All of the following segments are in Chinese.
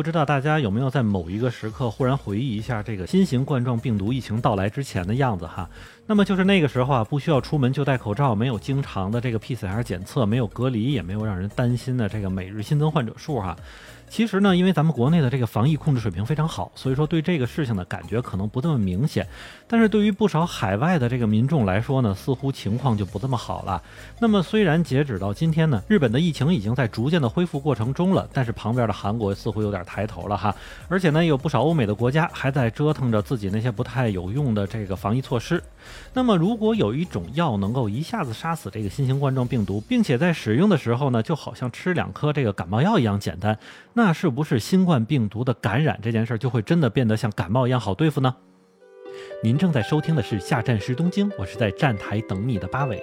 不知道大家有没有在某一个时刻忽然回忆一下这个新型冠状病毒疫情到来之前的样子哈？那么就是那个时候啊，不需要出门就戴口罩，没有经常的这个 PCR 检测，没有隔离，也没有让人担心的这个每日新增患者数哈。其实呢，因为咱们国内的这个防疫控制水平非常好，所以说对这个事情的感觉可能不那么明显。但是对于不少海外的这个民众来说呢，似乎情况就不这么好了。那么虽然截止到今天呢，日本的疫情已经在逐渐的恢复过程中了，但是旁边的韩国似乎有点抬头了哈。而且呢，有不少欧美的国家还在折腾着自己那些不太有用的这个防疫措施。那么如果有一种药能够一下子杀死这个新型冠状病毒，并且在使用的时候呢，就好像吃两颗这个感冒药一样简单。那是不是新冠病毒的感染这件事就会真的变得像感冒一样好对付呢？您正在收听的是《下站时东京》，我是在站台等你的八尾，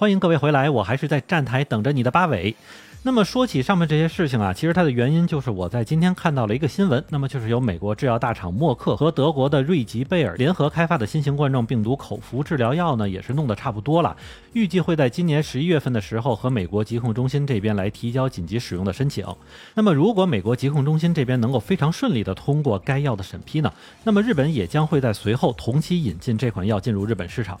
欢迎各位回来，我还是在站台等着你的八尾。那么说起上面这些事情啊，其实它的原因就是我在今天看到了一个新闻，那么就是由美国制药大厂默克和德国的瑞吉贝尔联合开发的新型冠状病毒口服治疗药呢，也是弄得差不多了，预计会在今年十一月份的时候和美国疾控中心这边来提交紧急使用的申请。那么如果美国疾控中心这边能够非常顺利的通过该药的审批呢，那么日本也将会在随后同期引进这款药进入日本市场。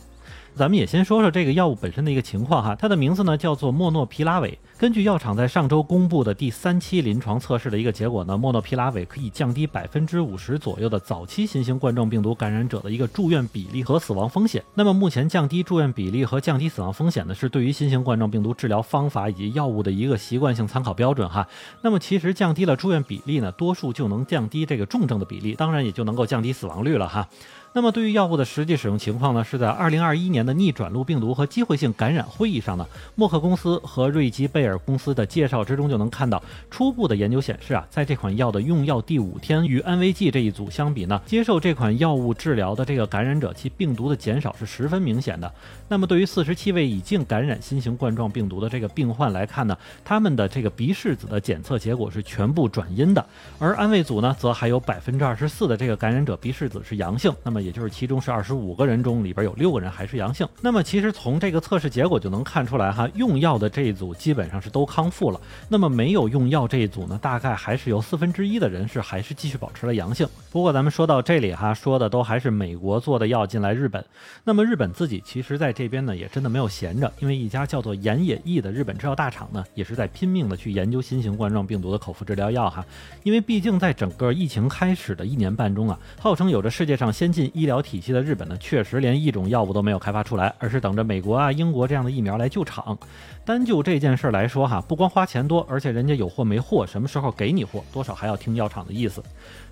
咱们也先说说这个药物本身的一个情况哈，它的名字呢叫做莫诺皮拉韦。根据药厂在上周公布的第三期临床测试的一个结果呢，莫诺皮拉韦可以降低百分之五十左右的早期新型冠状病毒感染者的一个住院比例和死亡风险。那么目前降低住院比例和降低死亡风险呢，是对于新型冠状病毒治疗方法以及药物的一个习惯性参考标准哈。那么其实降低了住院比例呢，多数就能降低这个重症的比例，当然也就能够降低死亡率了哈。那么对于药物的实际使用情况呢，是在二零二一年的逆转录病毒和机会性感染会议上呢，默克公司和瑞吉贝尔公司的介绍之中就能看到，初步的研究显示啊，在这款药的用药第五天，与安慰剂这一组相比呢，接受这款药物治疗的这个感染者，其病毒的减少是十分明显的。那么对于四十七位已经感染新型冠状病毒的这个病患来看呢，他们的这个鼻拭子的检测结果是全部转阴的，而安慰组呢，则还有百分之二十四的这个感染者鼻拭子是阳性。那么也就是其中是二十五个人中里边有六个人还是阳性。那么其实从这个测试结果就能看出来哈，用药的这一组基本上是都康复了。那么没有用药这一组呢，大概还是有四分之一的人是还是继续保持了阳性。不过咱们说到这里哈，说的都还是美国做的药进来日本。那么日本自己其实在这边呢也真的没有闲着，因为一家叫做岩野义的日本制药大厂呢，也是在拼命的去研究新型冠状病毒的口服治疗药哈。因为毕竟在整个疫情开始的一年半中啊，号称有着世界上先进医疗。体系的日本呢，确实连一种药物都没有开发出来，而是等着美国啊、英国这样的疫苗来救场。单就这件事儿来说哈，不光花钱多，而且人家有货没货，什么时候给你货，多少还要听药厂的意思。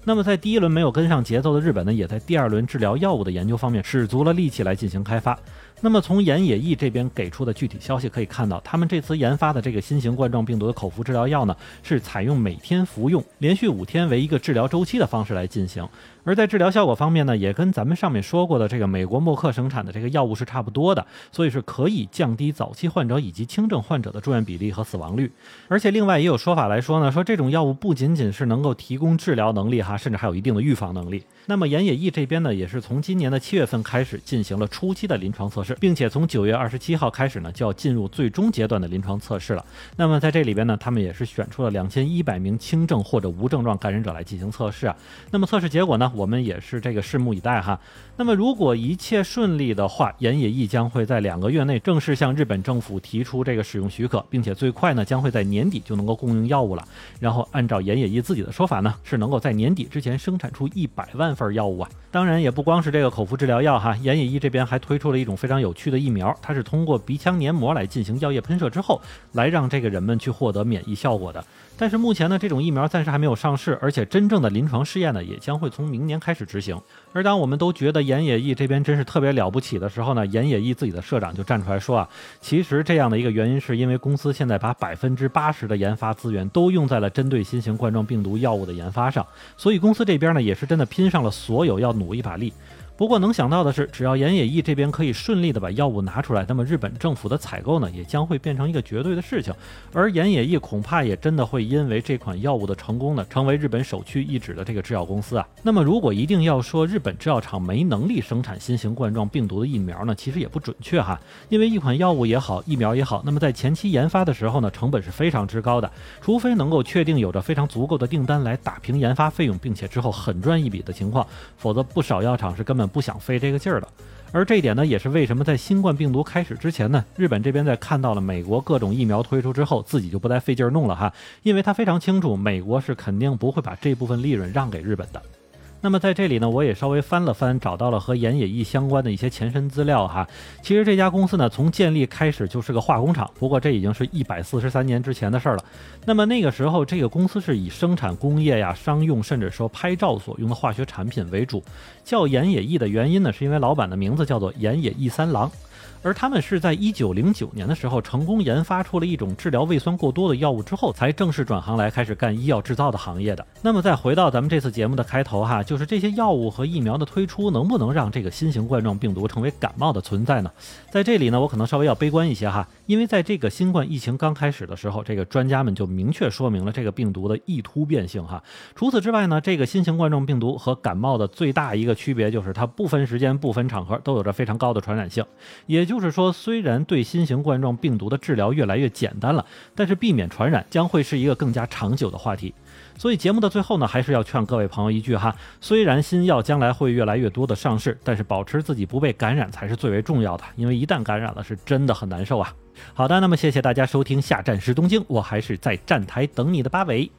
那么在第一轮没有跟上节奏的日本呢，也在第二轮治疗药物的研究方面使足了力气来进行开发。那么从岩野义这边给出的具体消息可以看到，他们这次研发的这个新型冠状病毒的口服治疗药呢，是采用每天服用、连续五天为一个治疗周期的方式来进行。而在治疗效果方面呢，也跟咱们上面说过的这个美国默克生产的这个药物是差不多的，所以是可以降低早期患者以及轻症患者的住院比例和死亡率。而且另外也有说法来说呢，说这种药物不仅仅是能够提供治疗能力哈，甚至还有一定的预防能力。那么岩野义这边呢，也是从今年的七月份开始进行了初期的临床测试，并且从九月二十七号开始呢，就要进入最终阶段的临床测试了。那么在这里边呢，他们也是选出了两千一百名轻症或者无症状感染者来进行测试啊。那么测试结果呢，我们也是这个拭目以待哈。那么如果一切顺利的话，岩野义将会在两个月内正式向日本政府提出这个使用许可，并且最快呢，将会在年底就能够供应药物了。然后按照岩野义自己的说法呢，是能够在年底之前生产出一百万。份药物啊，当然也不光是这个口服治疗药哈，岩野义这边还推出了一种非常有趣的疫苗，它是通过鼻腔黏膜来进行药液喷射之后，来让这个人们去获得免疫效果的。但是目前呢，这种疫苗暂时还没有上市，而且真正的临床试验呢，也将会从明年开始执行。而当我们都觉得岩野义这边真是特别了不起的时候呢，岩野义自己的社长就站出来说啊，其实这样的一个原因是因为公司现在把百分之八十的研发资源都用在了针对新型冠状病毒药物的研发上，所以公司这边呢也是真的拼上了所有要努一把力。不过能想到的是，只要岩野义这边可以顺利的把药物拿出来，那么日本政府的采购呢，也将会变成一个绝对的事情。而岩野义恐怕也真的会因为这款药物的成功呢，成为日本首屈一指的这个制药公司啊。那么如果一定要说日本制药厂没能力生产新型冠状病毒的疫苗呢，其实也不准确哈。因为一款药物也好，疫苗也好，那么在前期研发的时候呢，成本是非常之高的，除非能够确定有着非常足够的订单来打平研发费用，并且之后狠赚一笔的情况，否则不少药厂是根本。不想费这个劲儿了，而这一点呢，也是为什么在新冠病毒开始之前呢，日本这边在看到了美国各种疫苗推出之后，自己就不再费劲儿弄了哈，因为他非常清楚，美国是肯定不会把这部分利润让给日本的。那么在这里呢，我也稍微翻了翻，找到了和岩野义相关的一些前身资料哈。其实这家公司呢，从建立开始就是个化工厂，不过这已经是一百四十三年之前的事儿了。那么那个时候，这个公司是以生产工业呀、商用，甚至说拍照所用的化学产品为主。叫岩野义的原因呢，是因为老板的名字叫做岩野义三郎。而他们是在一九零九年的时候成功研发出了一种治疗胃酸过多的药物之后，才正式转行来开始干医药制造的行业的。那么再回到咱们这次节目的开头哈，就是这些药物和疫苗的推出能不能让这个新型冠状病毒成为感冒的存在呢？在这里呢，我可能稍微要悲观一些哈，因为在这个新冠疫情刚开始的时候，这个专家们就明确说明了这个病毒的易突变性哈。除此之外呢，这个新型冠状病毒和感冒的最大一个区别就是它不分时间、不分场合都有着非常高的传染性，也。就是说，虽然对新型冠状病毒的治疗越来越简单了，但是避免传染将会是一个更加长久的话题。所以节目的最后呢，还是要劝各位朋友一句哈：虽然新药将来会越来越多的上市，但是保持自己不被感染才是最为重要的。因为一旦感染了，是真的很难受啊。好的，那么谢谢大家收听下站时东京，我还是在站台等你的八尾。